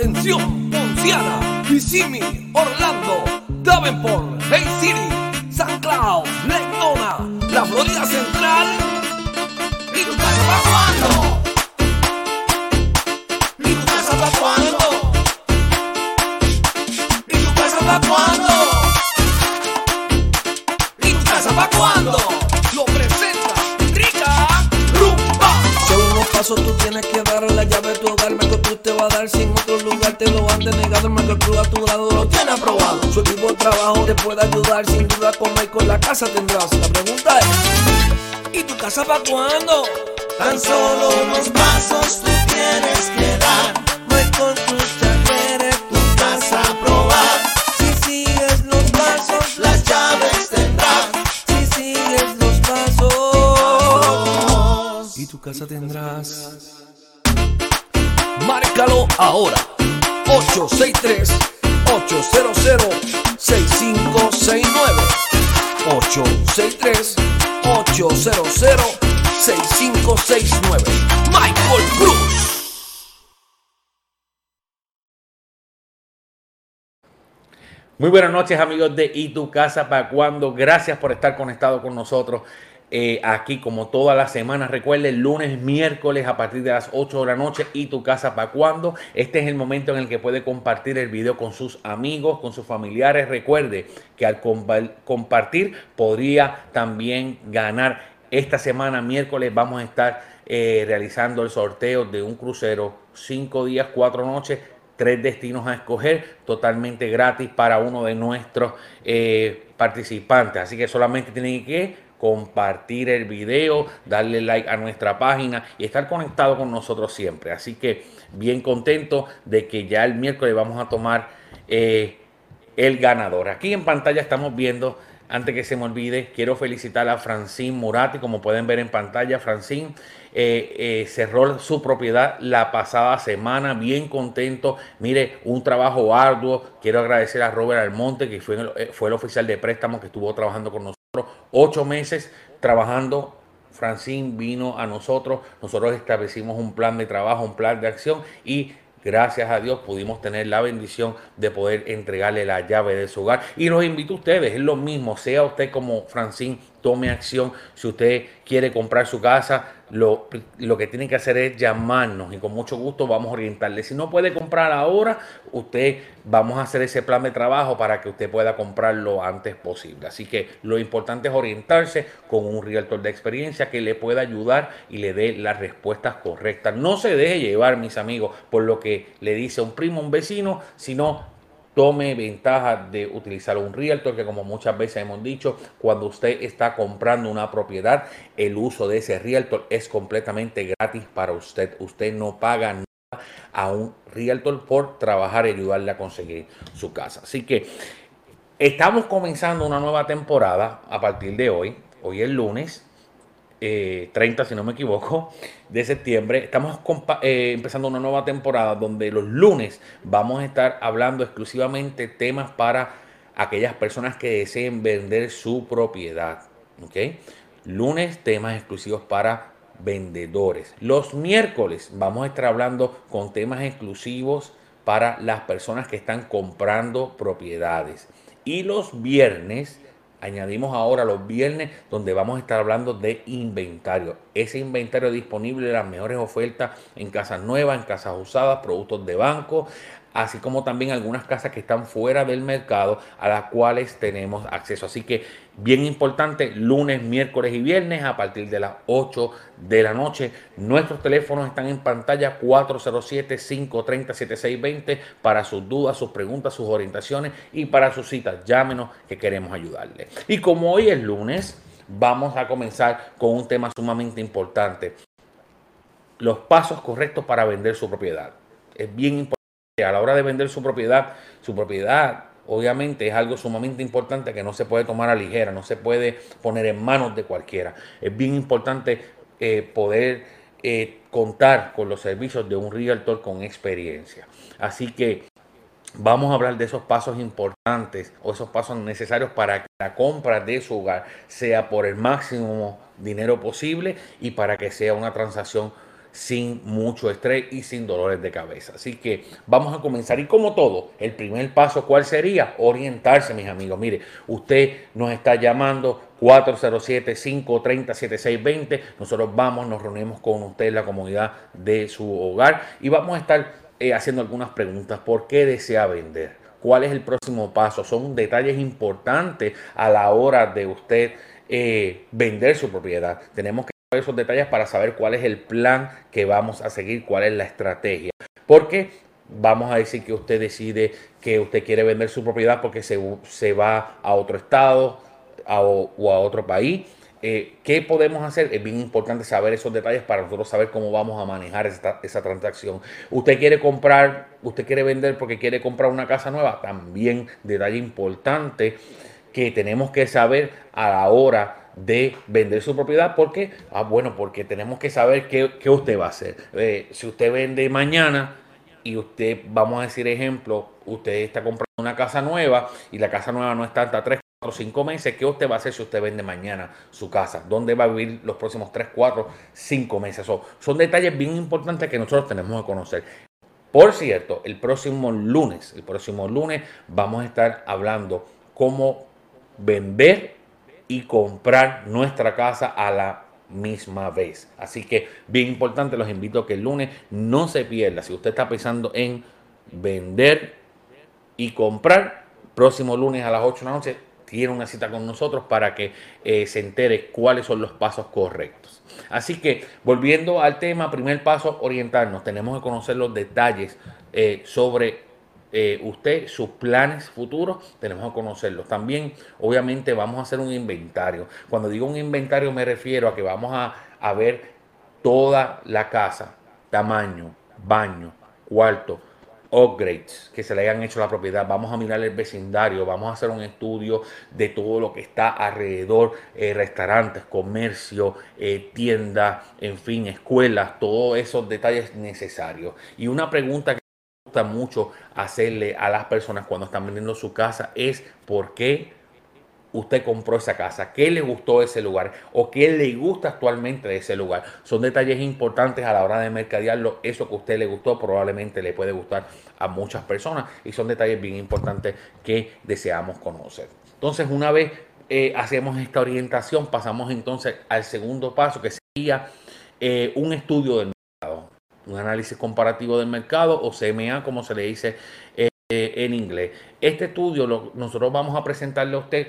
Atención, Ponciana, Kissimmee, Orlando, Davenport, Bay City, San Cloud, Daytona, la Florida Central. Denegado. El Marco Cruz a tu lado lo tiene aprobado. Su equipo de trabajo te puede ayudar. Sin duda con la casa tendrás. La pregunta es: ¿y tu casa para cuándo? Tan solo unos pasos tú tienes que dar. Michael Cruz te quiere Tu casa a probar. Si sigues los pasos, Las llaves tendrás. si sigues los pasos. Y tu casa tendrás. Márcalo ahora. 863-800-6569. 863-800-6569. Michael Cruz. Muy buenas noches amigos de Y tu casa para cuando. Gracias por estar conectado con nosotros eh, aquí como todas las semanas. Recuerden, lunes, miércoles a partir de las 8 de la noche y tu casa para cuando. Este es el momento en el que puede compartir el video con sus amigos, con sus familiares. Recuerde que al compa- compartir podría también ganar. Esta semana, miércoles, vamos a estar eh, realizando el sorteo de un crucero 5 días, 4 noches tres destinos a escoger totalmente gratis para uno de nuestros eh, participantes. Así que solamente tienen que compartir el video, darle like a nuestra página y estar conectado con nosotros siempre. Así que bien contento de que ya el miércoles vamos a tomar eh, el ganador. Aquí en pantalla estamos viendo, antes que se me olvide, quiero felicitar a Francine Murati, como pueden ver en pantalla, Francine eh, eh, cerró su propiedad la pasada semana, bien contento, mire, un trabajo arduo, quiero agradecer a Robert Almonte, que fue fue el oficial de préstamo que estuvo trabajando con nosotros, ocho meses trabajando Francine vino a nosotros, nosotros establecimos un plan de trabajo, un plan de acción y gracias a Dios pudimos tener la bendición de poder entregarle la llave de su hogar. Y los invito a ustedes, es lo mismo, sea usted como Francine, tome acción. Si usted quiere comprar su casa, lo, lo que tiene que hacer es llamarnos y con mucho gusto vamos a orientarle. Si no puede comprar ahora, usted vamos a hacer ese plan de trabajo para que usted pueda comprar lo antes posible. Así que lo importante es orientarse con un realtor de experiencia que le pueda ayudar y le dé las respuestas correctas. No se deje llevar, mis amigos, por lo que le dice un primo, un vecino, sino tome ventaja de utilizar un realtor que como muchas veces hemos dicho, cuando usted está comprando una propiedad, el uso de ese realtor es completamente gratis para usted. Usted no paga nada a un realtor por trabajar y ayudarle a conseguir su casa. Así que estamos comenzando una nueva temporada a partir de hoy. Hoy es lunes. Eh, 30, si no me equivoco, de septiembre. Estamos eh, empezando una nueva temporada donde los lunes vamos a estar hablando exclusivamente temas para aquellas personas que deseen vender su propiedad. Lunes, temas exclusivos para vendedores. Los miércoles vamos a estar hablando con temas exclusivos para las personas que están comprando propiedades. Y los viernes Añadimos ahora los viernes donde vamos a estar hablando de inventario. Ese inventario disponible las mejores ofertas en casas nuevas, en casas usadas, productos de banco, así como también algunas casas que están fuera del mercado a las cuales tenemos acceso. Así que bien importante, lunes, miércoles y viernes a partir de las 8 de la noche. Nuestros teléfonos están en pantalla 407-530-7620 para sus dudas, sus preguntas, sus orientaciones y para sus citas. Llámenos que queremos ayudarle. Y como hoy es lunes, vamos a comenzar con un tema sumamente importante. Los pasos correctos para vender su propiedad. Es bien importante a la hora de vender su propiedad, su propiedad obviamente es algo sumamente importante que no se puede tomar a ligera, no se puede poner en manos de cualquiera. Es bien importante eh, poder eh, contar con los servicios de un realtor con experiencia. Así que vamos a hablar de esos pasos importantes o esos pasos necesarios para que la compra de su hogar sea por el máximo dinero posible y para que sea una transacción sin mucho estrés y sin dolores de cabeza. Así que vamos a comenzar. Y como todo, el primer paso, ¿cuál sería? Orientarse, mis amigos. Mire, usted nos está llamando 407-530-7620. Nosotros vamos, nos reunimos con usted en la comunidad de su hogar y vamos a estar eh, haciendo algunas preguntas. ¿Por qué desea vender? ¿Cuál es el próximo paso? Son detalles importantes a la hora de usted eh, vender su propiedad. Tenemos que esos detalles para saber cuál es el plan que vamos a seguir, cuál es la estrategia. Porque vamos a decir que usted decide que usted quiere vender su propiedad porque se, se va a otro estado o a otro país. Eh, ¿Qué podemos hacer? Es bien importante saber esos detalles para nosotros saber cómo vamos a manejar esa, esa, transacción. Usted quiere comprar, usted quiere vender porque quiere comprar una casa nueva. También detalle importante que tenemos que saber a la hora de vender su propiedad. porque Ah, bueno, porque tenemos que saber qué, qué usted va a hacer. Eh, si usted vende mañana y usted, vamos a decir ejemplo, usted está comprando una casa nueva y la casa nueva no está hasta 3, 4, 5 meses, ¿qué usted va a hacer si usted vende mañana su casa? ¿Dónde va a vivir los próximos 3, 4, 5 meses? son detalles bien importantes que nosotros tenemos que conocer. Por cierto, el próximo lunes, el próximo lunes vamos a estar hablando cómo vender y comprar nuestra casa a la misma vez. Así que bien importante, los invito a que el lunes no se pierda. Si usted está pensando en vender y comprar, próximo lunes a las 8 de la noche tiene una cita con nosotros para que eh, se entere cuáles son los pasos correctos. Así que volviendo al tema, primer paso, orientarnos. Tenemos que conocer los detalles eh, sobre eh, usted, sus planes futuros, tenemos que conocerlos. También, obviamente, vamos a hacer un inventario. Cuando digo un inventario me refiero a que vamos a, a ver toda la casa, tamaño, baño, cuarto, upgrades que se le hayan hecho a la propiedad. Vamos a mirar el vecindario, vamos a hacer un estudio de todo lo que está alrededor, eh, restaurantes, comercio, eh, tiendas, en fin, escuelas, todos esos detalles necesarios. Y una pregunta que mucho hacerle a las personas cuando están vendiendo su casa es por qué usted compró esa casa, qué le gustó ese lugar o qué le gusta actualmente de ese lugar. Son detalles importantes a la hora de mercadearlo. Eso que usted le gustó probablemente le puede gustar a muchas personas y son detalles bien importantes que deseamos conocer. Entonces, una vez eh, hacemos esta orientación, pasamos entonces al segundo paso que sería eh, un estudio del un análisis comparativo del mercado o CMA, como se le dice eh, en inglés. Este estudio nosotros vamos a presentarle a usted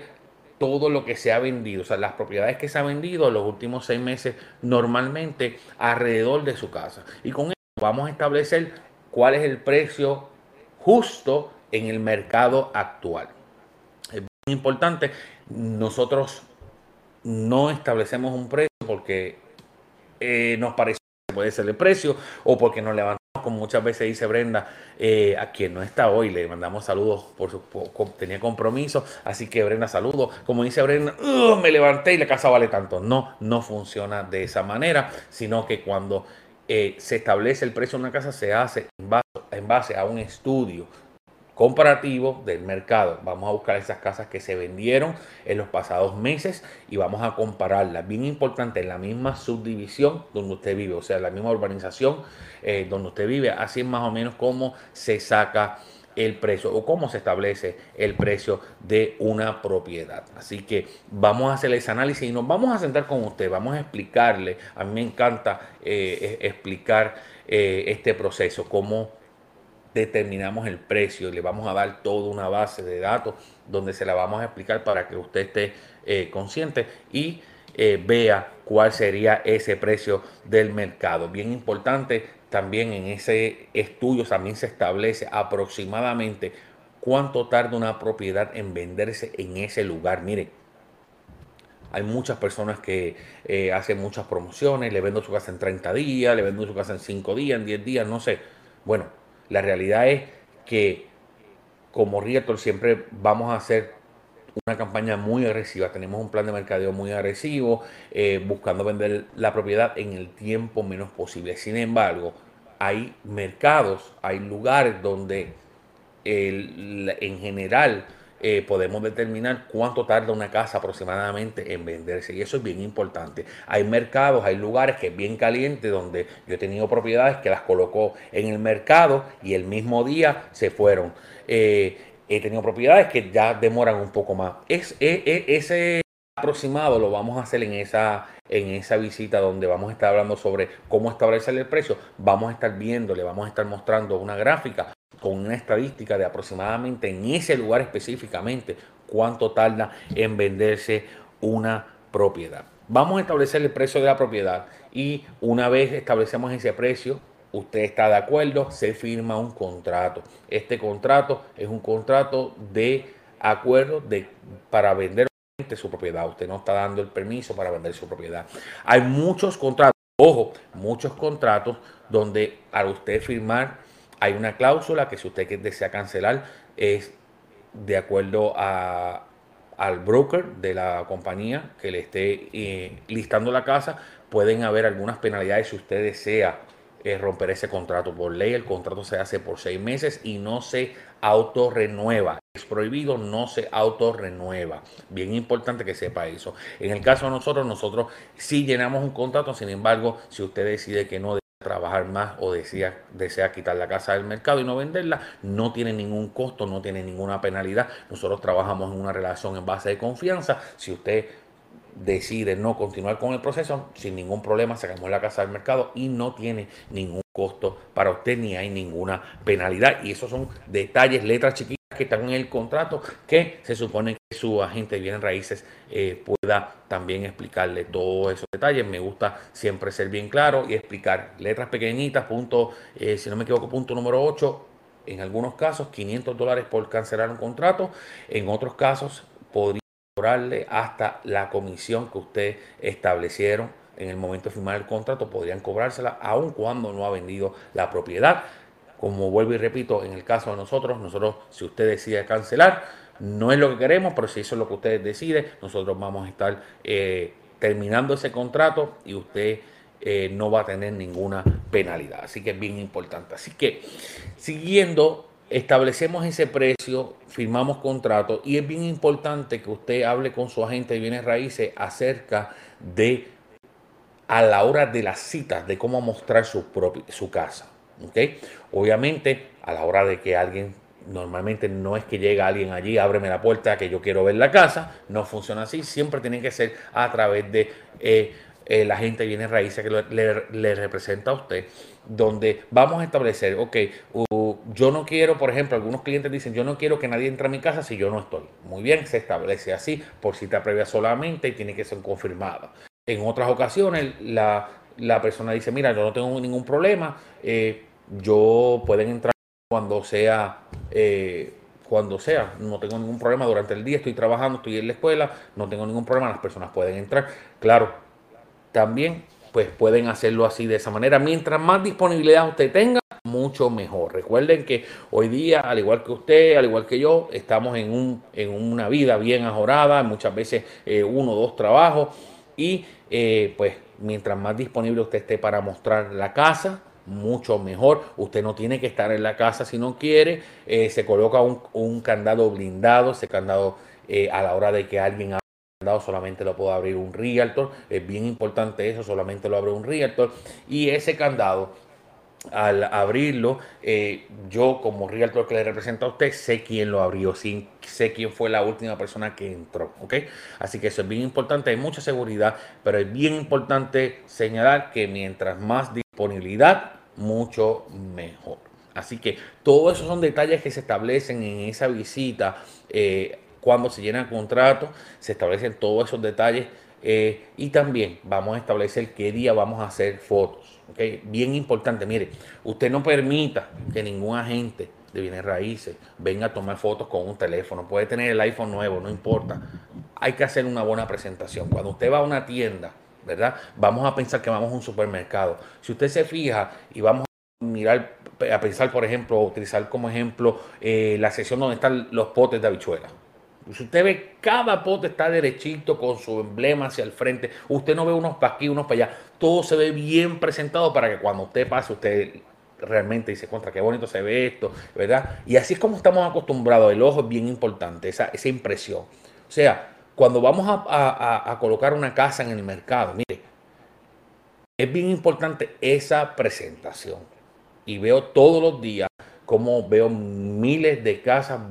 todo lo que se ha vendido, o sea, las propiedades que se ha vendido en los últimos seis meses normalmente alrededor de su casa. Y con eso vamos a establecer cuál es el precio justo en el mercado actual. Es muy importante, nosotros no establecemos un precio porque eh, nos parece puede ser el precio o porque nos levantamos, como muchas veces dice Brenda, eh, a quien no está hoy, le mandamos saludos por su tenía compromiso, así que Brenda saludos. Como dice Brenda, me levanté y la casa vale tanto. No, no funciona de esa manera, sino que cuando eh, se establece el precio de una casa se hace en base a un estudio comparativo del mercado. Vamos a buscar esas casas que se vendieron en los pasados meses y vamos a compararlas. Bien importante, en la misma subdivisión donde usted vive, o sea, la misma urbanización eh, donde usted vive. Así es más o menos cómo se saca el precio o cómo se establece el precio de una propiedad. Así que vamos a hacer ese análisis y nos vamos a sentar con usted, vamos a explicarle, a mí me encanta eh, explicar eh, este proceso, cómo determinamos el precio y le vamos a dar toda una base de datos donde se la vamos a explicar para que usted esté eh, consciente y eh, vea cuál sería ese precio del mercado. Bien importante, también en ese estudio también se establece aproximadamente cuánto tarda una propiedad en venderse en ese lugar. Mire, hay muchas personas que eh, hacen muchas promociones, le vendo su casa en 30 días, le vendo su casa en 5 días, en 10 días, no sé. Bueno, la realidad es que como Realtor siempre vamos a hacer una campaña muy agresiva, tenemos un plan de mercadeo muy agresivo, eh, buscando vender la propiedad en el tiempo menos posible. Sin embargo, hay mercados, hay lugares donde en general eh, podemos determinar cuánto tarda una casa aproximadamente en venderse. Y eso es bien importante. Hay mercados, hay lugares que es bien caliente donde yo he tenido propiedades que las colocó en el mercado y el mismo día se fueron. Eh, he tenido propiedades que ya demoran un poco más. Es, ese aproximado lo vamos a hacer en esa, en esa visita donde vamos a estar hablando sobre cómo establecer el precio. Vamos a estar viendo, le vamos a estar mostrando una gráfica con una estadística de aproximadamente en ese lugar específicamente cuánto tarda en venderse una propiedad. Vamos a establecer el precio de la propiedad y una vez establecemos ese precio, usted está de acuerdo, se firma un contrato. Este contrato es un contrato de acuerdo de, para vender su propiedad. Usted no está dando el permiso para vender su propiedad. Hay muchos contratos, ojo, muchos contratos donde al usted firmar hay una cláusula que si usted desea cancelar es de acuerdo al broker de la compañía que le esté eh, listando la casa, pueden haber algunas penalidades si usted desea eh, romper ese contrato. Por ley el contrato se hace por seis meses y no se autorrenueva. Es prohibido, no se autorrenueva. Bien importante que sepa eso. En el caso de nosotros, nosotros sí llenamos un contrato, sin embargo, si usted decide que no trabajar más o desea, desea quitar la casa del mercado y no venderla, no tiene ningún costo, no tiene ninguna penalidad. Nosotros trabajamos en una relación en base de confianza. Si usted decide no continuar con el proceso, sin ningún problema sacamos la casa del mercado y no tiene ningún costo para usted ni hay ninguna penalidad. Y esos son detalles, letras chiquitas que están en el contrato que se supone que su agente de bienes raíces eh, pueda también explicarle todos esos detalles. Me gusta siempre ser bien claro y explicar letras pequeñitas, punto, eh, si no me equivoco, punto número 8. En algunos casos, 500 dólares por cancelar un contrato. En otros casos, podría cobrarle hasta la comisión que usted establecieron en el momento de firmar el contrato, podrían cobrársela aun cuando no ha vendido la propiedad. Como vuelvo y repito, en el caso de nosotros, nosotros, si usted decide cancelar, no es lo que queremos, pero si eso es lo que usted decide, nosotros vamos a estar eh, terminando ese contrato y usted eh, no va a tener ninguna penalidad. Así que es bien importante. Así que siguiendo, establecemos ese precio, firmamos contrato y es bien importante que usted hable con su agente de bienes raíces acerca de a la hora de las citas de cómo mostrar su, su casa. Obviamente, a la hora de que alguien, normalmente no es que llega alguien allí, ábreme la puerta, que yo quiero ver la casa, no funciona así, siempre tiene que ser a través de eh, eh, la gente viene raíces que le, representa a usted, donde vamos a establecer, ok, yo no quiero, por ejemplo, algunos clientes dicen, yo no quiero que nadie entre a mi casa si yo no estoy. Muy bien, se establece así, por cita previa solamente y tiene que ser confirmada. En otras ocasiones, la, la persona dice, mira, yo no tengo ningún problema, eh, yo pueden entrar cuando sea, eh, cuando sea, no tengo ningún problema durante el día, estoy trabajando, estoy en la escuela, no tengo ningún problema, las personas pueden entrar. Claro, también pues pueden hacerlo así de esa manera. Mientras más disponibilidad usted tenga, mucho mejor. Recuerden que hoy día, al igual que usted, al igual que yo, estamos en, un, en una vida bien ajorada, muchas veces eh, uno o dos trabajos y eh, pues mientras más disponible usted esté para mostrar la casa, mucho mejor. Usted no tiene que estar en la casa si no quiere. Eh, se coloca un, candado blindado. Ese candado eh, a la hora de que alguien abra el candado solamente lo puede abrir un realtor. Es bien importante eso, solamente lo abre un realtor. Y ese candado al abrirlo, eh, yo como realtor que le representa a usted, sé quién lo abrió, sé quién fue la última persona que entró, ¿ok? Así que eso es bien importante, hay mucha seguridad, pero es bien importante señalar que mientras más disponibilidad, mucho mejor. Así que todos esos son detalles que se establecen en esa visita. Eh, cuando se llena el contrato, se establecen todos esos detalles eh, y también vamos a establecer qué día vamos a hacer fotos. ¿okay? Bien importante, mire, usted no permita que ningún agente de bienes raíces venga a tomar fotos con un teléfono. Puede tener el iPhone nuevo, no importa. Hay que hacer una buena presentación. Cuando usted va a una tienda, ¿verdad? Vamos a pensar que vamos a un supermercado. Si usted se fija y vamos a mirar, a pensar, por ejemplo, utilizar como ejemplo eh, la sección donde están los potes de habichuela si usted ve, cada pote está derechito con su emblema hacia el frente. Usted no ve unos para aquí, unos para allá. Todo se ve bien presentado para que cuando usted pase, usted realmente dice, contra qué bonito se ve esto, ¿verdad? Y así es como estamos acostumbrados, el ojo es bien importante, esa, esa impresión. O sea, cuando vamos a, colocar una casa en el mercado, mire, es bien importante esa presentación. Y veo todos los días como veo miles de casas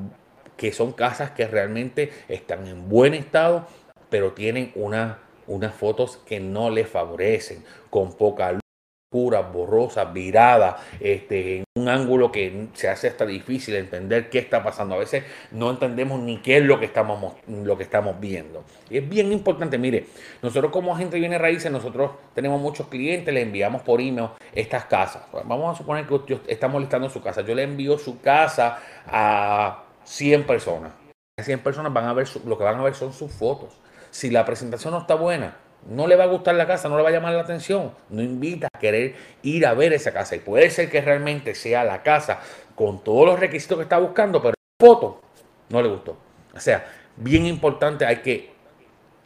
que son casas que realmente están en buen estado, pero tienen una, unas fotos que no les favorecen, con poca luz oscura, borrosa, virada, este, en un ángulo que se hace hasta difícil entender qué está pasando. A veces no entendemos ni qué es lo que estamos, lo que estamos viendo. Y es bien importante, mire, nosotros como agente de bienes raíces, nosotros tenemos muchos clientes, le enviamos por email estas casas. Vamos a suponer que usted está molestando su casa. Yo le envío su casa a 100 personas. 100 personas van a ver, lo que van a ver son sus fotos. Si la presentación no está buena, no le va a gustar la casa, no le va a llamar la atención, no invita a querer ir a ver esa casa. Y puede ser que realmente sea la casa con todos los requisitos que está buscando, pero foto no le gustó. O sea, bien importante, hay que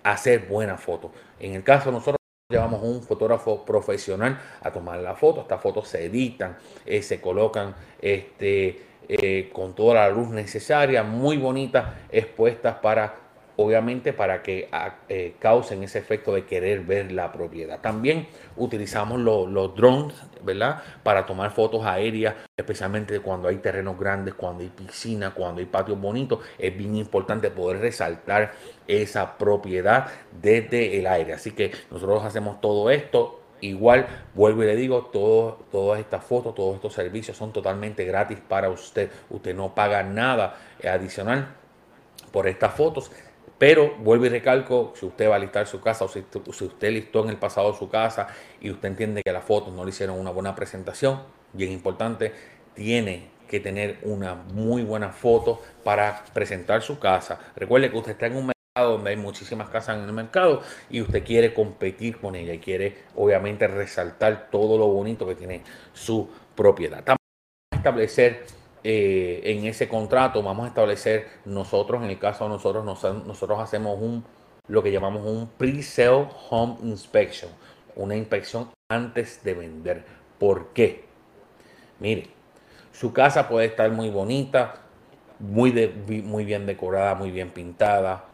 hacer buenas fotos. En el caso nosotros llevamos un fotógrafo profesional a tomar la foto. Estas fotos se editan, eh, se colocan este, eh, con toda la luz necesaria, muy bonitas, expuestas para obviamente para que ah, eh, causen ese efecto de querer ver la propiedad. También utilizamos los drones, ¿verdad? Para tomar fotos aéreas, especialmente cuando hay terrenos grandes, cuando hay piscina, cuando hay patios bonitos. Es bien importante poder resaltar esa propiedad desde el aire. Así que nosotros hacemos todo esto. Igual, vuelvo y le digo, todo, todas estas fotos, todos estos servicios son totalmente gratis para usted. Usted no paga nada adicional por estas fotos. Pero vuelvo y recalco, si usted va a listar su casa o si, usted listó en el pasado su casa y usted entiende que las fotos no le hicieron una buena presentación, bien importante, tiene que tener una muy buena foto para presentar su casa. Recuerde que usted está en un mercado donde hay muchísimas casas en el mercado y usted quiere competir con ella y quiere obviamente resaltar todo lo bonito que tiene su propiedad. También establecer eh, en ese contrato vamos a establecer nosotros, en el caso de nosotros, nosotros hacemos un lo que llamamos un pre-sale home inspection, una inspección antes de vender. ¿Por qué? Mire, su casa puede estar muy bonita, muy, muy bien decorada, muy bien pintada,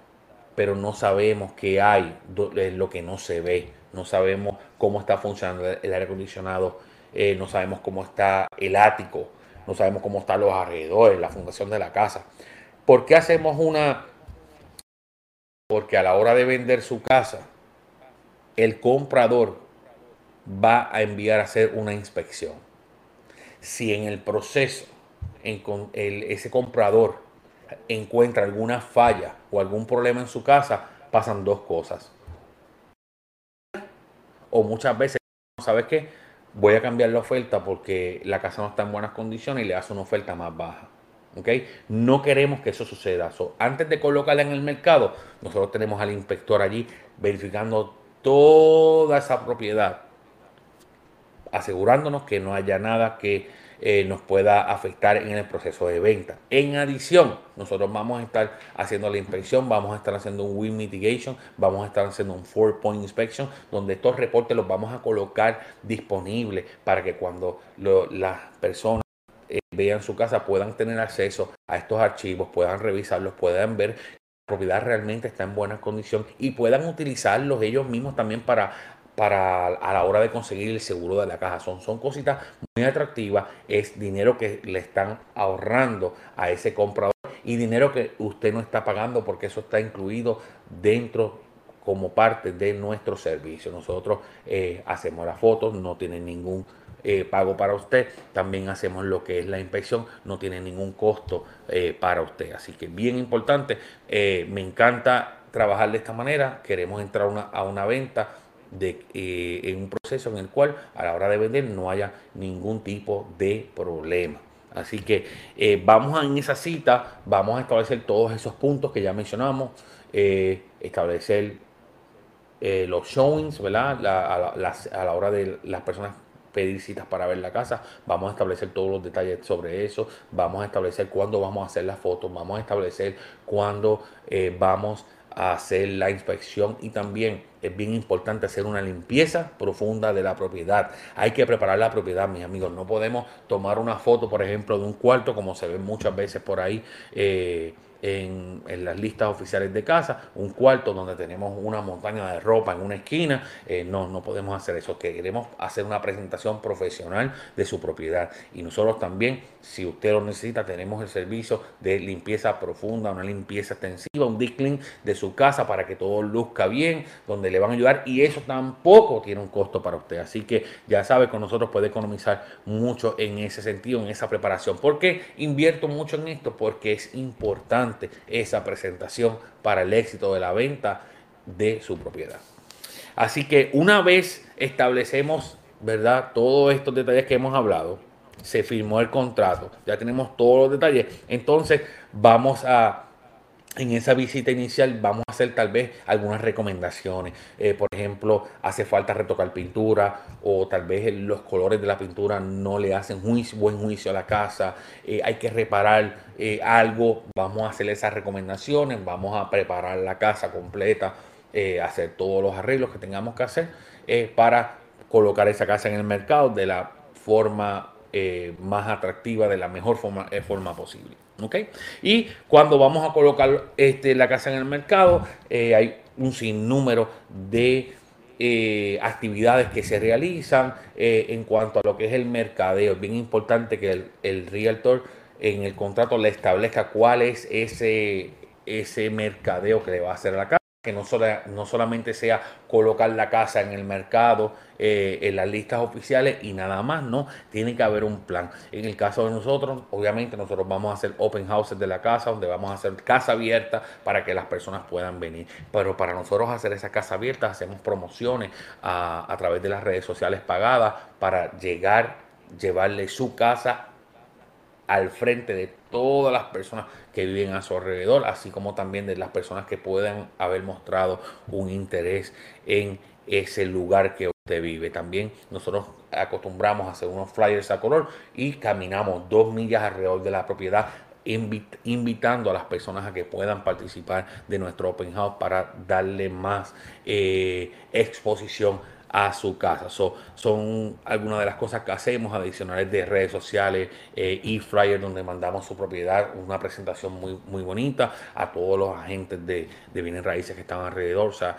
pero no sabemos qué hay, lo que no se ve. No sabemos cómo está funcionando el aire acondicionado, eh, no sabemos cómo está el ático, no sabemos cómo están los alrededores, la fundación de la casa. ¿Por qué hacemos una? Porque a la hora de vender su casa, el comprador va a enviar a hacer una inspección. Si en el proceso ese comprador encuentra alguna falla o algún problema en su casa, pasan dos cosas. O muchas veces, ¿sabes qué? Voy a cambiar la oferta porque la casa no está en buenas condiciones y le hace una oferta más baja. ¿Okay? No queremos que eso suceda. antes de colocarla en el mercado, nosotros tenemos al inspector allí verificando toda esa propiedad, asegurándonos que no haya nada que eh, nos pueda afectar en el proceso de venta. En adición, nosotros vamos a estar haciendo la inspección, vamos a estar haciendo un wind mitigation, vamos a estar haciendo un four point inspection, donde estos reportes los vamos a colocar disponibles para que cuando las personas eh, vean su casa puedan tener acceso a estos archivos, puedan revisarlos, puedan ver la propiedad realmente está en buena condición y puedan utilizarlos ellos mismos también para para a la hora de conseguir el seguro de la caja. Son, son cositas muy atractivas, es dinero que le están ahorrando a ese comprador y dinero que usted no está pagando porque eso está incluido dentro como parte de nuestro servicio. Nosotros eh, hacemos las fotos, no tiene ningún eh, pago para usted. También hacemos lo que es la inspección, no tiene ningún costo eh, para usted. Así que bien importante, me encanta trabajar de esta manera. Queremos entrar a una venta de, eh, en un proceso en el cual a la hora de vender no haya ningún tipo de problema. Así que eh, vamos en esa cita, vamos a establecer todos esos puntos que ya mencionamos, eh, establecer los showings, ¿verdad? a, la, hora de las personas pedir citas para ver la casa, vamos a establecer todos los detalles sobre eso, vamos a establecer cuándo vamos a hacer las fotos, vamos a establecer cuándo vamos hacer la inspección y también es bien importante hacer una limpieza profunda de la propiedad. Hay que preparar la propiedad, mis amigos. No podemos tomar una foto, por ejemplo, de un cuarto, como se ve muchas veces por ahí. Eh, en, las listas oficiales de casa, un cuarto donde tenemos una montaña de ropa en una esquina. Eh, no, no podemos hacer eso. Queremos hacer una presentación profesional de su propiedad. Y nosotros también, si usted lo necesita, tenemos el servicio de limpieza profunda, una limpieza extensiva, un deep clean de su casa para que todo luzca bien, donde le van a ayudar. Y eso tampoco tiene un costo para usted. Así que ya sabe, con nosotros puede economizar mucho en ese sentido, en esa preparación. ¿Por qué invierto mucho en esto? Porque es importante esa presentación para el éxito de la venta de su propiedad. Así que una vez establecemos, ¿verdad? Todos estos detalles que hemos hablado, se firmó el contrato, ya tenemos todos los detalles, entonces vamos a en esa visita inicial vamos a hacer tal vez algunas recomendaciones. Eh, por ejemplo, hace falta retocar pintura o tal vez los colores de la pintura no le hacen buen juicio a la casa. Eh, hay que reparar eh, algo. Vamos a hacer esas recomendaciones. Vamos a preparar la casa completa, hacer todos los arreglos que tengamos que hacer para colocar esa casa en el mercado de la forma más atractiva, de la mejor forma, forma posible. Y cuando vamos a colocar este, la casa en el mercado, eh, hay un sinnúmero de eh, actividades que se realizan eh, en cuanto a lo que es el mercadeo. Es bien importante que el, el realtor en el contrato le establezca cuál es ese, ese mercadeo que le va a hacer a la casa que no, no solamente sea colocar la casa en el mercado, eh, en las listas oficiales y nada más, no, tiene que haber un plan. En el caso de nosotros, obviamente nosotros vamos a hacer open houses de la casa, donde vamos a hacer casa abierta para que las personas puedan venir. Pero para nosotros hacer esa casa abierta, hacemos promociones a través de las redes sociales pagadas para llegar, llevarle su casa al frente de todas las personas que viven a su alrededor, así como también de las personas que puedan haber mostrado un interés en ese lugar que usted vive. También nosotros acostumbramos a hacer unos flyers a color y caminamos dos millas alrededor de la propiedad invitando a las personas a que puedan participar de nuestro open house para darle más eh, exposición a su casa. son algunas de las cosas que hacemos adicionales de redes sociales eh, y flyer donde mandamos su propiedad, una presentación muy, muy bonita a todos los agentes de, de bienes raíces que están alrededor. O sea,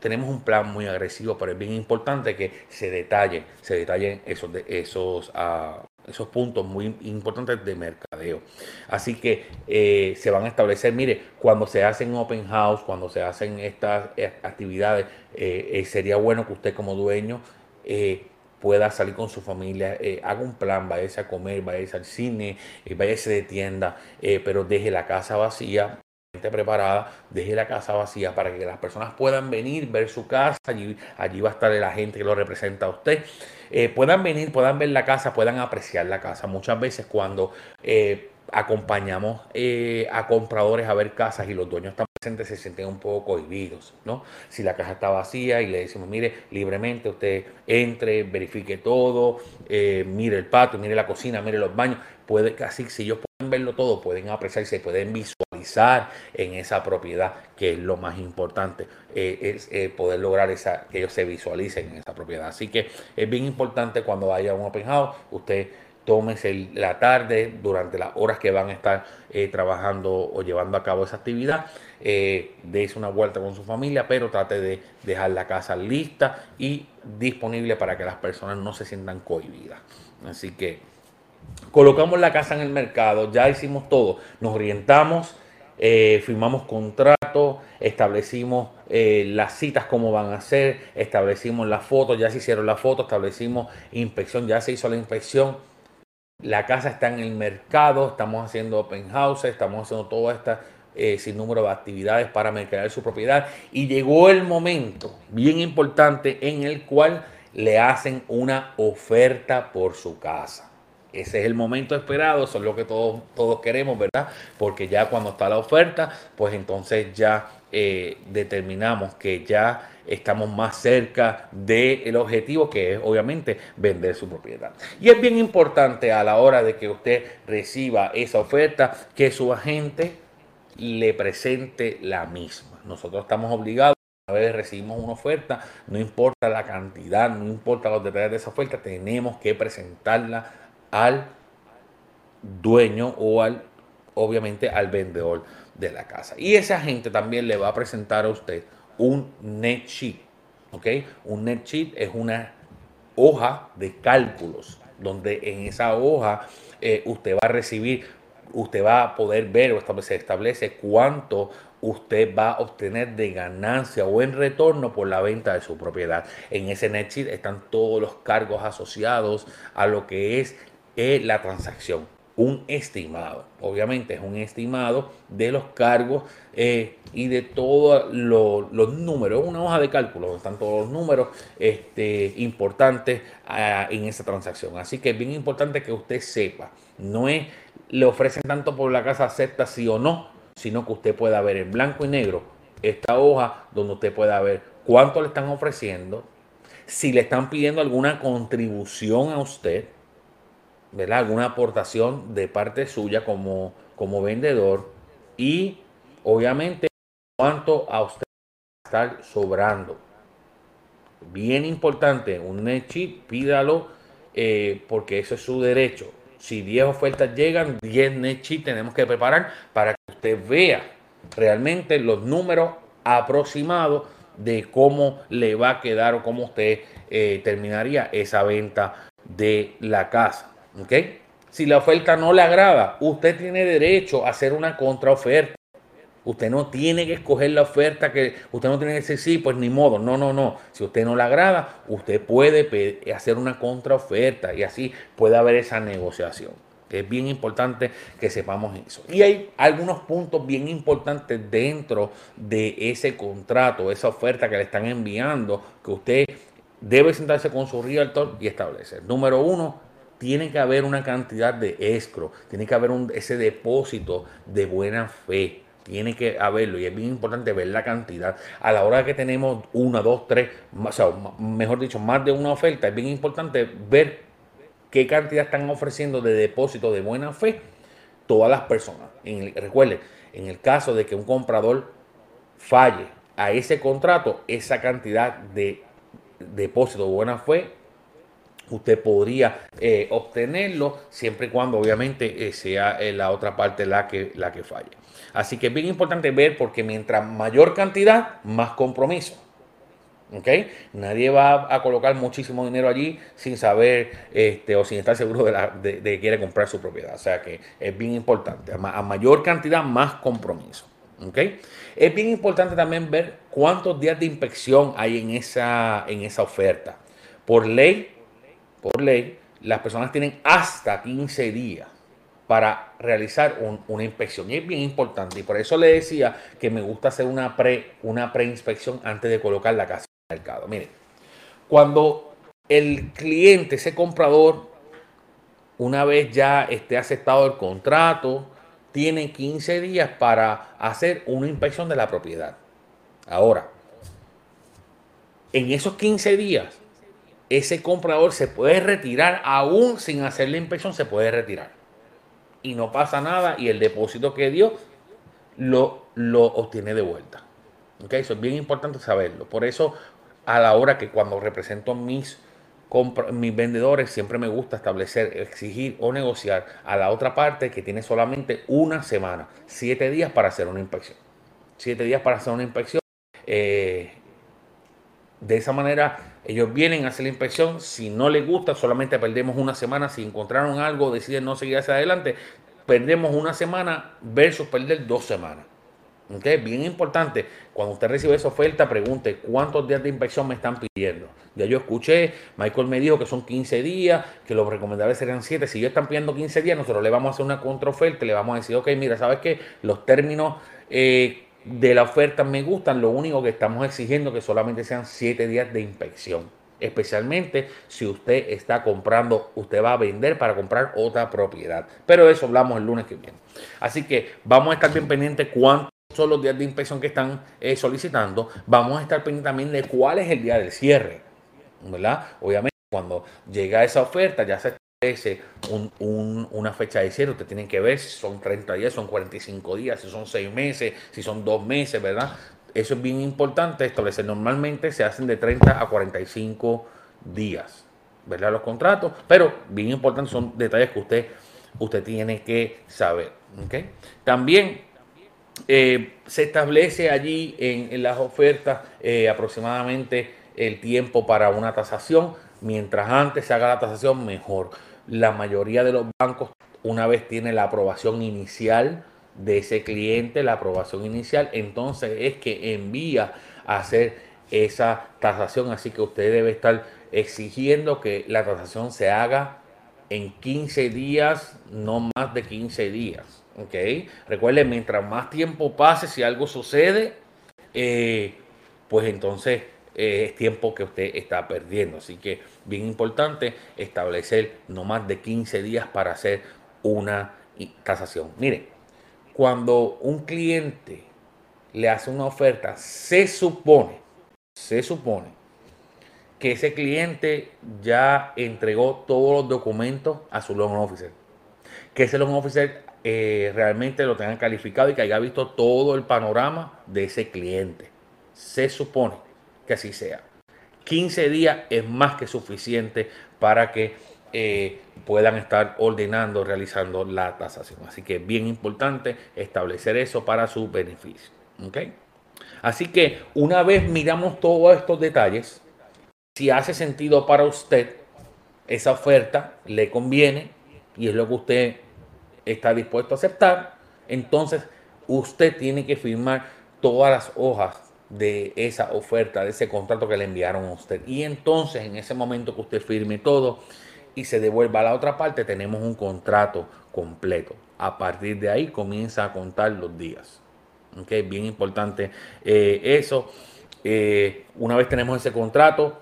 tenemos un plan muy agresivo, pero es bien importante que se detalle, se detallen esos, esos uh, esos puntos muy importantes de mercadeo. Así que eh, se van a establecer, mire, cuando se hacen open house, cuando se hacen estas eh, actividades, eh, sería bueno que usted como dueño pueda salir con su familia, haga un plan, vaya a comer, vaya al cine, vaya de tienda, pero deje la casa vacía preparada, deje la casa vacía para que las personas puedan venir, ver su casa, allí, allí va a estar la gente que lo representa a usted, eh, puedan venir, puedan ver la casa, puedan apreciar la casa. Muchas veces cuando eh, acompañamos eh, a compradores a ver casas y los dueños están presentes se sienten un poco cohibidos, ¿no? Si la casa está vacía y le decimos, mire, libremente usted entre, verifique todo, mire el patio, mire la cocina, mire los baños, puede, así si ellos pueden verlo todo, pueden apreciarse, pueden visualizar en esa propiedad, que es lo más importante, eh, es eh, poder lograr esa, que ellos se visualicen en esa propiedad. Así que es bien importante cuando vaya a un open house, usted tómese la tarde durante las horas que van a estar eh, trabajando o llevando a cabo esa actividad, eh, una vuelta con su familia, pero trate de dejar la casa lista y disponible para que las personas no se sientan cohibidas. Así que colocamos la casa en el mercado, ya hicimos todo, nos orientamos, eh, firmamos contrato, establecimos eh, las citas como van a ser, establecimos las fotos, ya se hicieron las fotos, establecimos inspección, ya se hizo la inspección. La casa está en el mercado, estamos haciendo open house, estamos haciendo todo esta eh, sin número de actividades para mercadear su propiedad. Y llegó el momento bien importante en el cual le hacen una oferta por su casa. Ese es el momento esperado, eso es lo que todos, todos queremos, ¿verdad? Porque ya cuando está la oferta, pues entonces ya eh, determinamos que ya estamos más cerca del objetivo que es obviamente vender su propiedad. Y es bien importante a la hora de que usted reciba esa oferta que su agente le presente la misma. Nosotros estamos obligados una vez recibimos una oferta, no importa la cantidad, no importa los detalles de esa oferta, tenemos que presentarla al dueño o al, obviamente, al vendedor de la casa. Y esa gente también le va a presentar a usted un net sheet. ¿Ok? Un net sheet es una hoja de cálculos donde en esa hoja eh, usted va a recibir, usted va a poder ver o se establece cuánto usted va a obtener de ganancia o en retorno por la venta de su propiedad. En ese net sheet están todos los cargos asociados a lo que es la transacción un estimado. Obviamente es un estimado de los cargos eh, y de todos los números. Una hoja de cálculo donde están todos los números este, importantes ah, en esa transacción. Así que es bien importante que usted sepa. No es le ofrecen tanto por la casa acepta sí o no, sino que usted pueda ver en blanco y negro esta hoja donde usted pueda ver cuánto le están ofreciendo, si le están pidiendo alguna contribución a usted ¿verdad? alguna aportación de parte suya como, como vendedor y obviamente cuánto a usted está sobrando. Bien importante, un net sheet, pídalo eh, porque eso es su derecho. Si 10 ofertas llegan, 10 net sheet tenemos que preparar para que usted vea realmente los números aproximados de cómo le va a quedar o cómo usted eh, terminaría esa venta de la casa. ¿Ok? Si la oferta no le agrada, usted tiene derecho a hacer una contraoferta. Usted no tiene que escoger la oferta que usted no tiene que decir sí, pues ni modo. No, no, no. Si usted no le agrada, usted puede hacer una contraoferta y así puede haber esa negociación. Es bien importante que sepamos eso. Y hay algunos puntos bien importantes dentro de ese contrato, esa oferta que le están enviando, que usted debe sentarse con su realtor y establecer. Número uno, tiene que haber una cantidad de escro, tiene que haber un, ese depósito de buena fe. Tiene que haberlo y es bien importante ver la cantidad. A la hora que tenemos una, dos, tres, o sea, mejor dicho, más de una oferta, es bien importante ver qué cantidad están ofreciendo de depósito de buena fe todas las personas. En recuerde, en el caso de que un comprador falle a ese contrato, esa cantidad de depósito de buena fe usted podría eh, obtenerlo siempre y cuando obviamente eh, sea eh, la otra parte la que, la que falle. Así que es bien importante ver porque mientras mayor cantidad, más compromiso. ¿ok? Nadie va a colocar muchísimo dinero allí sin saber este, o sin estar seguro de, que quiere comprar su propiedad. O sea que es bien importante. A, mayor cantidad, más compromiso. ¿ok? Es bien importante también ver cuántos días de inspección hay en esa, en esa oferta. Por ley, por ley, las personas tienen hasta 15 días para realizar una inspección. Y es bien importante. Y por eso le decía que me gusta hacer una pre una preinspección antes de colocar la casa en el mercado. Miren, cuando el cliente, ese comprador, una vez ya esté aceptado el contrato, tiene 15 días para hacer una inspección de la propiedad. Ahora, en esos 15 días, ese comprador se puede retirar aún sin hacer la inspección, se puede retirar. Y no pasa nada y el depósito que dio lo, lo obtiene de vuelta. ¿Okay? Eso es bien importante saberlo. Por eso a la hora que cuando represento mis, mis vendedores siempre me gusta establecer, exigir o negociar a la otra parte que tiene solamente una semana, siete días para hacer una inspección. Siete días para hacer una inspección. Eh, de esa manera, ellos vienen a hacer la inspección. Si no les gusta, solamente perdemos una semana. Si encontraron algo, deciden no seguir hacia adelante, perdemos una semana versus perder dos semanas. ¿Okay? Bien importante, cuando usted recibe esa oferta, pregunte cuántos días de inspección me están pidiendo. Ya yo escuché, Michael me dijo que son 15 días, que lo recomendable serían 7. Si ellos están pidiendo 15 días, nosotros le vamos a hacer una contraoferta, le vamos a decir, ok, mira, ¿sabes qué? Los términos eh, de la oferta me gustan, lo único que estamos exigiendo que solamente sean 7 días de inspección. Especialmente si usted está comprando, usted va a vender para comprar otra propiedad. Pero de eso hablamos el lunes que viene. Así que vamos a estar bien pendientes cuántos son los días de inspección que están eh, solicitando. Vamos a estar pendientes también de cuál es el día del cierre. ¿Verdad? Obviamente cuando llega esa oferta ya se un, una fecha de cierre, usted tiene que ver si son 30 días, son 45 días, si son 6 meses, si son 2 meses, ¿verdad? eso es bien importante establecer. Normalmente se hacen de 30 a 45 días, ¿verdad? Los contratos, pero bien importantes son detalles que usted, usted tiene que saber. ¿okay? También eh, se establece allí en, las ofertas eh, aproximadamente el tiempo para una tasación. Mientras antes se haga la tasación, mejor. La mayoría de los bancos, una vez tiene la aprobación inicial de ese cliente, la aprobación inicial, entonces es que envía a hacer esa tasación. Así que usted debe estar exigiendo que la tasación se haga en 15 días, no más de 15 días. ¿ok? Recuerde, mientras más tiempo pase, si algo sucede, eh, pues entonces eh, es tiempo que usted está perdiendo. Así que bien importante establecer no más de 15 días para hacer una tasación. Mire, cuando un cliente le hace una oferta, se supone, se supone que ese cliente ya entregó todos los documentos a su loan officer. Que ese loan officer eh, realmente lo tengan calificado y que haya visto todo el panorama de ese cliente. Se supone que así sea. 15 días es más que suficiente para que eh, puedan estar ordenando, realizando la tasación. Así que es bien importante establecer eso para su beneficio. Así que una vez miramos todos estos detalles, si hace sentido para usted, esa oferta le conviene y es lo que usted está dispuesto a aceptar, entonces usted tiene que firmar todas las hojas de esa oferta, de ese contrato que le enviaron a usted. Y entonces en ese momento que usted firme todo y se devuelva a la otra parte, tenemos un contrato completo. A partir de ahí comienza a contar los días. ¿Ok? Bien importante eh, eso. Eh, una vez tenemos ese contrato,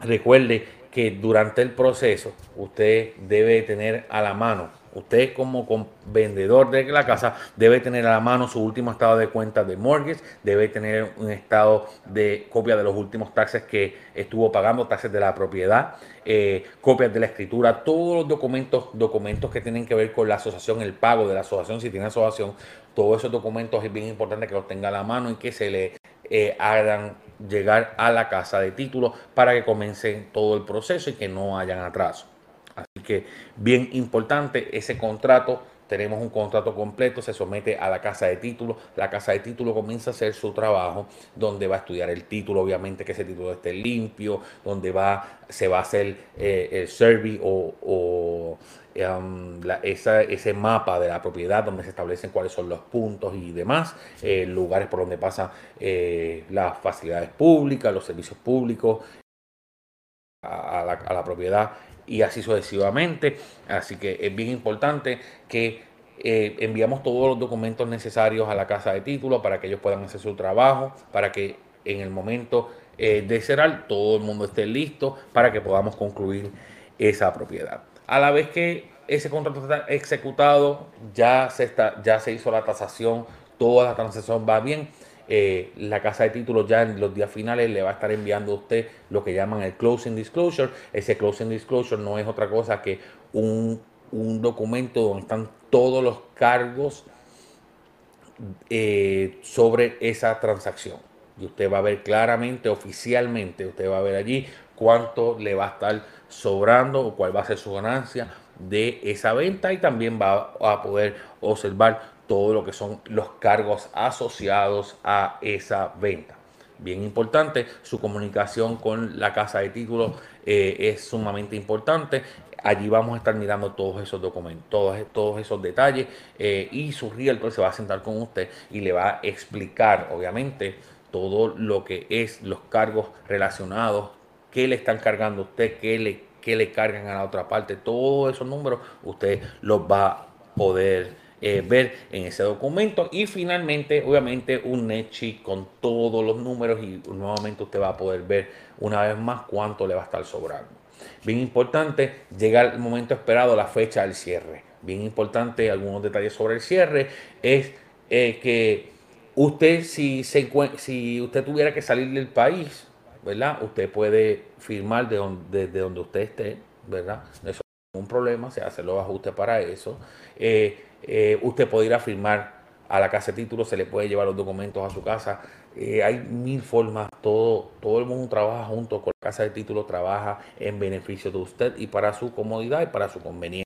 recuerde que durante el proceso usted debe tener a la mano Usted como vendedor de la casa debe tener a la mano su último estado de cuenta de mortgage, debe tener un estado de copia de los últimos taxes que estuvo pagando, taxes de la propiedad, eh, copias de la escritura, todos los documentos, documentos que tienen que ver con la asociación, el pago de la asociación, si tiene asociación, todos esos documentos es bien importante que los tenga a la mano y que se le eh, hagan llegar a la casa de títulos para que comiencen todo el proceso y que no hayan atraso. Así que bien importante ese contrato. Tenemos un contrato completo, se somete a la casa de título. La casa de título comienza a hacer su trabajo, donde va a estudiar el título, obviamente que ese título esté limpio, donde va, se va a hacer eh, el survey o, um, ese mapa de la propiedad donde se establecen cuáles son los puntos y demás, eh, lugares por donde pasan eh, las facilidades públicas, los servicios públicos a la propiedad y así sucesivamente. Así que es bien importante que eh, enviamos todos los documentos necesarios a la casa de título para que ellos puedan hacer su trabajo, para que en el momento eh, de cerrar todo el mundo esté listo para que podamos concluir esa propiedad. A la vez que ese contrato está ejecutado, ya se, está, ya se hizo la tasación, toda la transacción va bien eh, la casa de títulos ya en los días finales le va a estar enviando a usted lo que llaman el closing disclosure. Ese closing disclosure no es otra cosa que un, documento donde están todos los cargos eh, sobre esa transacción. Y usted va a ver claramente, oficialmente, usted va a ver allí cuánto le va a estar sobrando o cuál va a ser su ganancia de esa venta y también va a poder observar todo lo que son los cargos asociados a esa venta. Bien importante, su comunicación con la casa de títulos eh, es sumamente importante. Allí vamos a estar mirando todos esos documentos, todos, esos detalles eh, y su realtor se va a sentar con usted y le va a explicar, obviamente, todo lo que es los cargos relacionados, qué le están cargando a usted, qué le, qué le cargan a la otra parte, todos esos números usted los va a poder eh, ver en ese documento. Y finalmente, obviamente, un net sheet con todos los números y nuevamente usted va a poder ver una vez más cuánto le va a estar sobrando. Bien importante, llega el momento esperado, la fecha del cierre. Bien importante, algunos detalles sobre el cierre es eh, que usted, si, se, si usted tuviera que salir del país, ¿verdad? Usted puede firmar de donde, desde donde usted esté, ¿verdad? No es un problema, se hace los ajustes para eso. Eh, eh, usted puede ir a firmar a la casa de título, se le puede llevar los documentos a su casa. Eh, hay mil formas, todo, todo el mundo trabaja junto con la casa de título, trabaja en beneficio de usted y para su comodidad y para su conveniencia.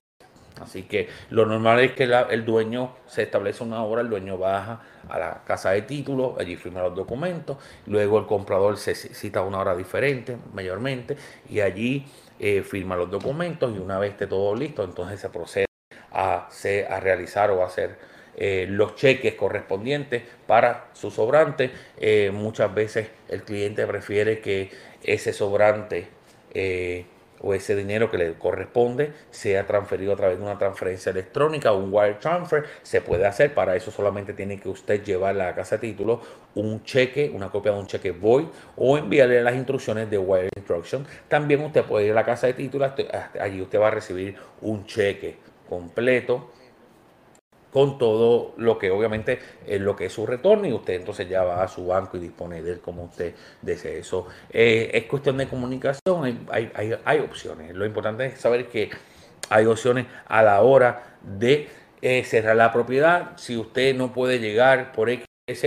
Así que lo normal es que el dueño se establece una hora, el dueño baja a la casa de título, allí firma los documentos, luego el comprador se cita una hora diferente, mayormente, y allí eh, firma los documentos y una vez esté todo listo, entonces se procede a, realizar o a hacer eh, los cheques correspondientes para su sobrante. Eh, muchas veces el cliente prefiere que ese sobrante eh, o ese dinero que le corresponde sea transferido a través de una transferencia electrónica un wire transfer. Se puede hacer, para eso solamente tiene que usted llevar a la casa de título un cheque, una copia de un cheque void o enviarle las instrucciones de wire instruction. También usted puede ir a la casa de título, allí usted va a recibir un cheque completo con todo lo que obviamente es lo que es su retorno y usted entonces ya va a su banco y dispone de él como usted desee. Eso eh, es cuestión de comunicación, hay, hay, opciones. Lo importante es saber que hay opciones a la hora de eh, cerrar la propiedad. Si usted no puede llegar por X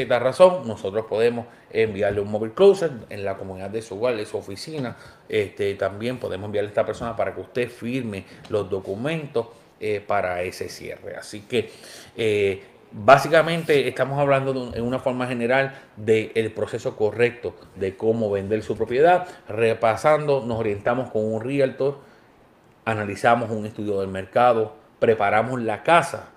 razón, nosotros podemos enviarle un móvil closer en la comunidad de su hogar, de su oficina. Este, también podemos enviarle a esta persona para que usted firme los documentos eh, para ese cierre. Así que eh, básicamente estamos hablando en una forma general del proceso correcto de cómo vender su propiedad. Repasando, nos orientamos con un realtor, analizamos un estudio del mercado, preparamos la casa,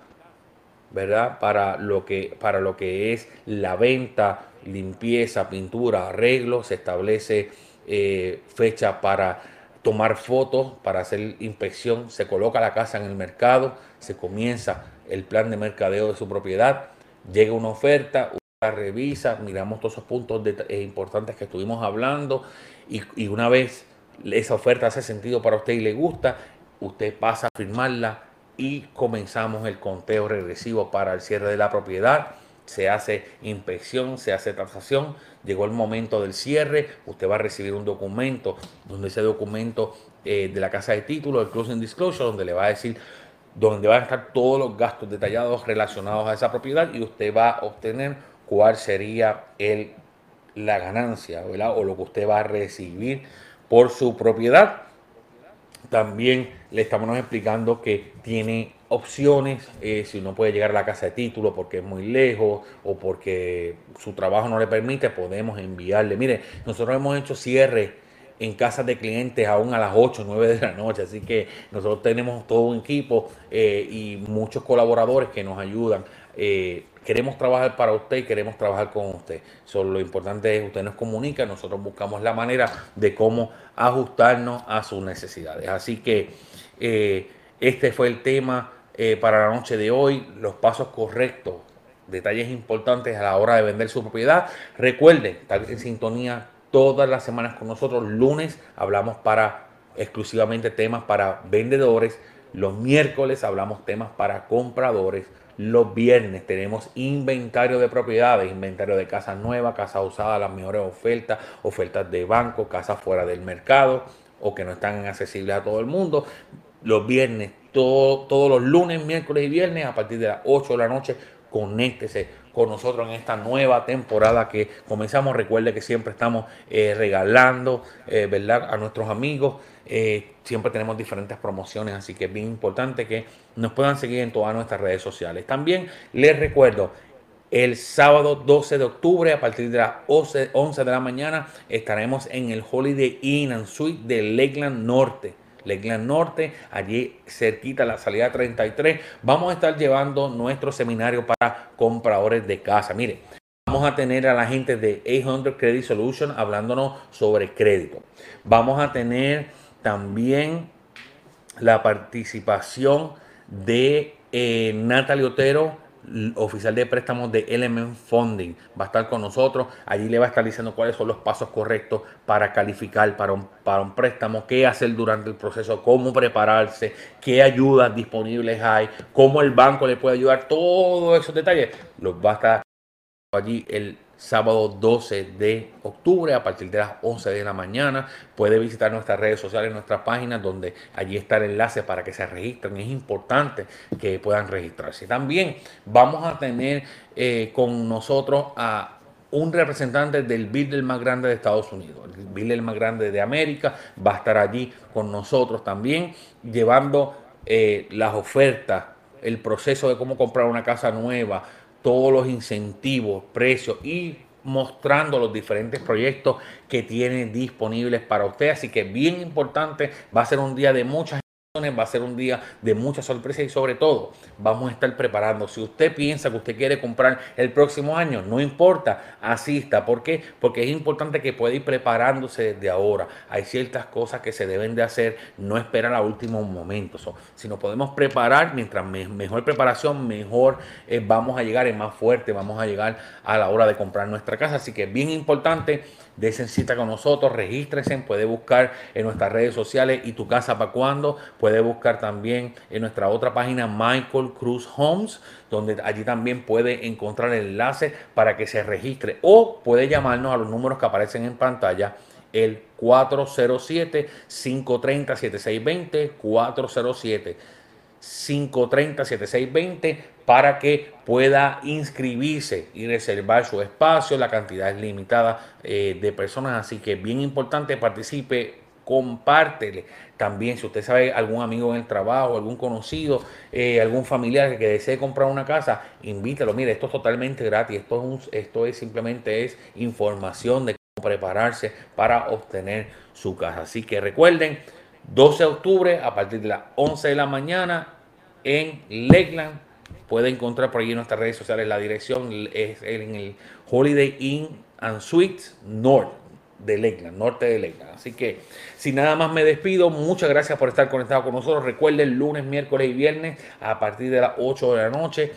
¿verdad? Para lo que, para lo que es la venta, limpieza, pintura, arreglo, se establece eh, fecha para tomar fotos para hacer inspección, se coloca la casa en el mercado, se comienza el plan de mercadeo de su propiedad, llega una oferta, la revisa, miramos todos esos puntos eh, importantes que estuvimos hablando y, una vez esa oferta hace sentido para usted y le gusta, usted pasa a firmarla y comenzamos el conteo regresivo para el cierre de la propiedad se hace inspección, se hace transacción, llegó el momento del cierre, usted va a recibir un documento, donde ese documento eh, de la casa de título, el closing disclosure, donde le va a decir, donde van a estar todos los gastos detallados relacionados a esa propiedad y usted va a obtener cuál sería el, la ganancia o lo que usted va a recibir por su propiedad. También le estamos explicando que tiene opciones, eh, si uno puede llegar a la casa de título porque es muy lejos o porque su trabajo no le permite, podemos enviarle. Mire, nosotros hemos hecho cierre en casas de clientes aún a las 8 o 9 de la noche, así que nosotros tenemos todo un equipo eh, y muchos colaboradores que nos ayudan. Eh, queremos trabajar para usted y queremos trabajar con usted. Solo lo importante es usted nos comunica, nosotros buscamos la manera de cómo ajustarnos a sus necesidades. Así que este fue el tema eh, para la noche de hoy, los pasos correctos, detalles importantes a la hora de vender su propiedad. Recuerde, estar en sintonía todas las semanas con nosotros. Lunes hablamos para exclusivamente temas para vendedores. Los miércoles hablamos temas para compradores. Los viernes tenemos inventario de propiedades, inventario de casas nuevas, casas usadas, las mejores ofertas, ofertas de banco, casas fuera del mercado o que no están accesibles a todo el mundo. Los viernes todos los lunes, miércoles y viernes a partir de las 8 de la noche. Conéctese con nosotros en esta nueva temporada que comenzamos. Recuerde que siempre estamos eh, regalando, eh, ¿verdad? A nuestros amigos. Eh, siempre tenemos diferentes promociones, así que es bien importante que nos puedan seguir en todas nuestras redes sociales. También les recuerdo, el sábado 12 de octubre, a partir de las 11, 11 de la mañana, estaremos en el Holiday Inn and Suite de Lakeland Norte Lakeland Norte, allí cerquita la salida 33. Vamos a estar llevando nuestro seminario para compradores de casa. Mire, vamos a tener a la gente de 800 Credit Solution hablándonos sobre crédito. Vamos a tener también la participación de eh, Natalie Otero oficial de préstamos de Element Funding. Va a estar con nosotros. Allí le va a estar diciendo cuáles son los pasos correctos para calificar para un, para un préstamo, qué hacer durante el proceso, cómo prepararse, qué ayudas disponibles hay, cómo el banco le puede ayudar. Todos esos detalles los va a estar allí el sábado 12 de octubre a partir de las 11 de la mañana. Puede visitar nuestras redes sociales, nuestras páginas, donde allí está el enlace para que se registren. Es importante que puedan registrarse. También vamos a tener eh, con nosotros a un representante del builder más grande de Estados Unidos, el builder más grande de América, va a estar allí con nosotros también, llevando eh, las ofertas, el proceso de cómo comprar una casa nueva, todos los incentivos, precios y mostrando los diferentes proyectos que tienen disponibles para usted. Así que bien importante, va a ser un día de muchas va a ser un día de mucha sorpresa y sobre todo vamos a estar preparando. Si usted piensa que usted quiere comprar el próximo año, no importa, asista. ¿Por qué? Porque es importante que pueda ir preparándose desde ahora. Hay ciertas cosas que se deben de hacer, no esperar a último momento. si nos podemos preparar, mientras mejor preparación, mejor eh, vamos a llegar, es más fuerte, vamos a llegar a la hora de comprar nuestra casa. Así que bien importante desen cita con nosotros, regístrense, puede buscar en nuestras redes sociales y tu casa para cuando, puede buscar también en nuestra otra página Michael Cruz Homes, donde allí también puede encontrar el enlace para que se registre. O puede llamarnos a los números que aparecen en pantalla el 407-530-7620, 407 530-7620 para que pueda inscribirse y reservar su espacio. La cantidad es limitada eh, de personas, así que bien importante, participe, compártele. También, si usted sabe algún amigo en el trabajo, algún conocido, eh, algún familiar que desee comprar una casa, invítelo. Mire, esto es totalmente gratis. Esto es, esto es simplemente es información de cómo prepararse para obtener su casa. Así que recuerden, 12 de octubre a partir de las 11 de la mañana en Lakeland. Puede encontrar por allí en nuestras redes sociales la dirección es en el Holiday Inn and Suites North de Lakeland, norte de Lakeland. Así que, sin nada más me despido. Muchas gracias por estar conectado con nosotros. Recuerden, lunes, miércoles y viernes a partir de las 8 de la noche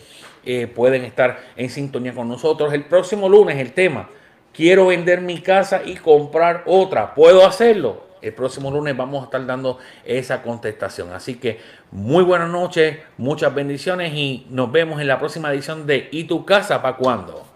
eh, pueden estar en sintonía con nosotros. El próximo lunes el tema, quiero vender mi casa y comprar otra. ¿Puedo hacerlo? El próximo lunes vamos a estar dando esa contestación. Así que muy buenas noches, muchas bendiciones y nos vemos en la próxima edición de ¿Y tu casa para cuándo?